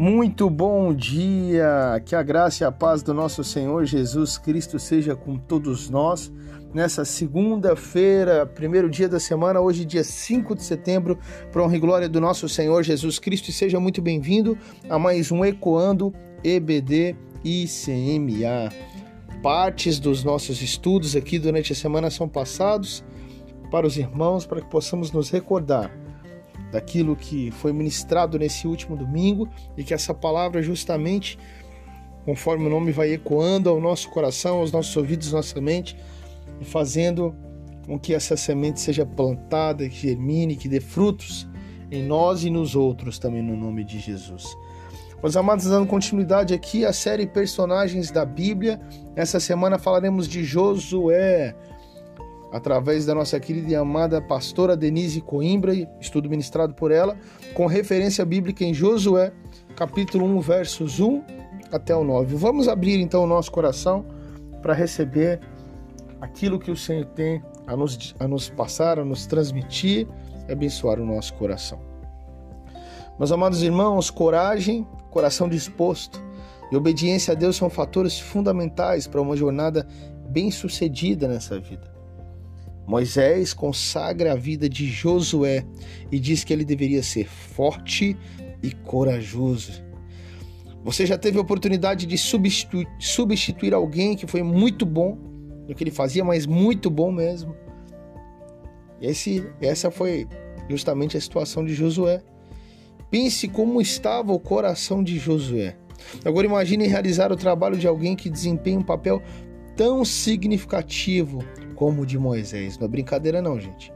Muito bom dia! Que a graça e a paz do nosso Senhor Jesus Cristo seja com todos nós. Nessa segunda-feira, primeiro dia da semana, hoje, dia 5 de setembro, para honra e glória do nosso Senhor Jesus Cristo. E seja muito bem-vindo a mais um Ecoando EBD ICMA. Partes dos nossos estudos aqui durante a semana são passados para os irmãos, para que possamos nos recordar daquilo que foi ministrado nesse último domingo e que essa palavra justamente conforme o nome vai ecoando ao nosso coração, aos nossos ouvidos, nossa mente e fazendo com que essa semente seja plantada, que germine, que dê frutos em nós e nos outros também no nome de Jesus. Meus amados, dando continuidade aqui à série Personagens da Bíblia, essa semana falaremos de Josué, através da nossa querida e amada pastora Denise Coimbra, estudo ministrado por ela, com referência bíblica em Josué, capítulo 1, versos 1 até o 9. Vamos abrir então o nosso coração para receber aquilo que o Senhor tem a nos, a nos passar, a nos transmitir e abençoar o nosso coração. Meus amados irmãos, coragem, coração disposto e obediência a Deus são fatores fundamentais para uma jornada bem-sucedida nessa vida. Moisés consagra a vida de Josué e diz que ele deveria ser forte e corajoso. Você já teve a oportunidade de substituir, substituir alguém que foi muito bom no que ele fazia, mas muito bom mesmo. Esse, essa foi justamente a situação de Josué. Pense como estava o coração de Josué. Agora imagine realizar o trabalho de alguém que desempenha um papel tão significativo como o de Moisés. Não é brincadeira, não, gente.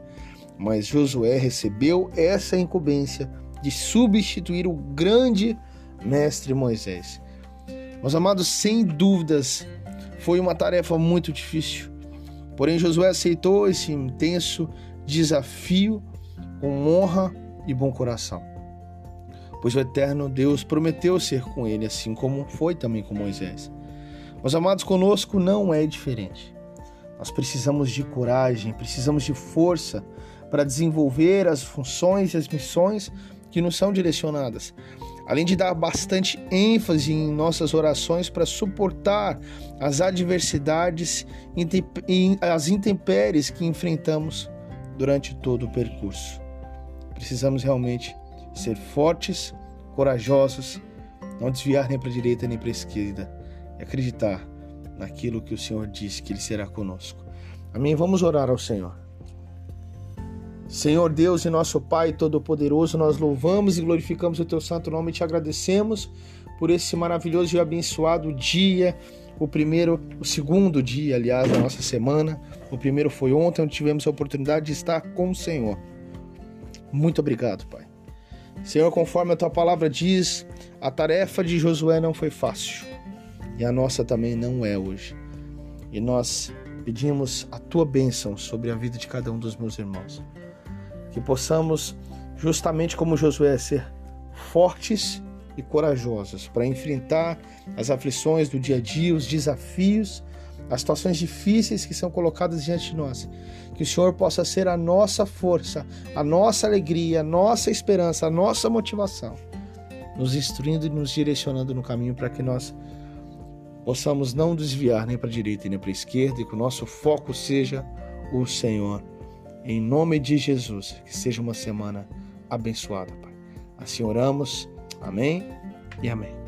Mas Josué recebeu essa incumbência de substituir o grande mestre Moisés. Meus amados, sem dúvidas, foi uma tarefa muito difícil. Porém, Josué aceitou esse intenso desafio com honra e bom coração. Pois o eterno Deus prometeu ser com ele, assim como foi também com Moisés. Meus amados, conosco não é diferente. Nós precisamos de coragem, precisamos de força para desenvolver as funções e as missões que nos são direcionadas. Além de dar bastante ênfase em nossas orações para suportar as adversidades e as intempéries que enfrentamos durante todo o percurso. Precisamos realmente ser fortes, corajosos, não desviar nem para a direita nem para a esquerda e acreditar naquilo que o Senhor disse que Ele será conosco. Amém? Vamos orar ao Senhor. Senhor Deus e nosso Pai Todo-Poderoso, nós louvamos e glorificamos o Teu santo nome e te agradecemos por esse maravilhoso e abençoado dia, o primeiro, o segundo dia, aliás, da nossa semana. O primeiro foi ontem, onde tivemos a oportunidade de estar com o Senhor. Muito obrigado, Pai. Senhor, conforme a tua palavra diz, a tarefa de Josué não foi fácil e a nossa também não é hoje. E nós pedimos a tua bênção sobre a vida de cada um dos meus irmãos. Que possamos, justamente como Josué, ser fortes e corajosos para enfrentar as aflições do dia a dia, os desafios, as situações difíceis que são colocadas diante de nós. Que o Senhor possa ser a nossa força, a nossa alegria, a nossa esperança, a nossa motivação, nos instruindo e nos direcionando no caminho para que nós possamos não desviar nem para a direita nem para a esquerda e que o nosso foco seja o Senhor. Em nome de Jesus, que seja uma semana abençoada, Pai. Assim oramos. Amém e amém.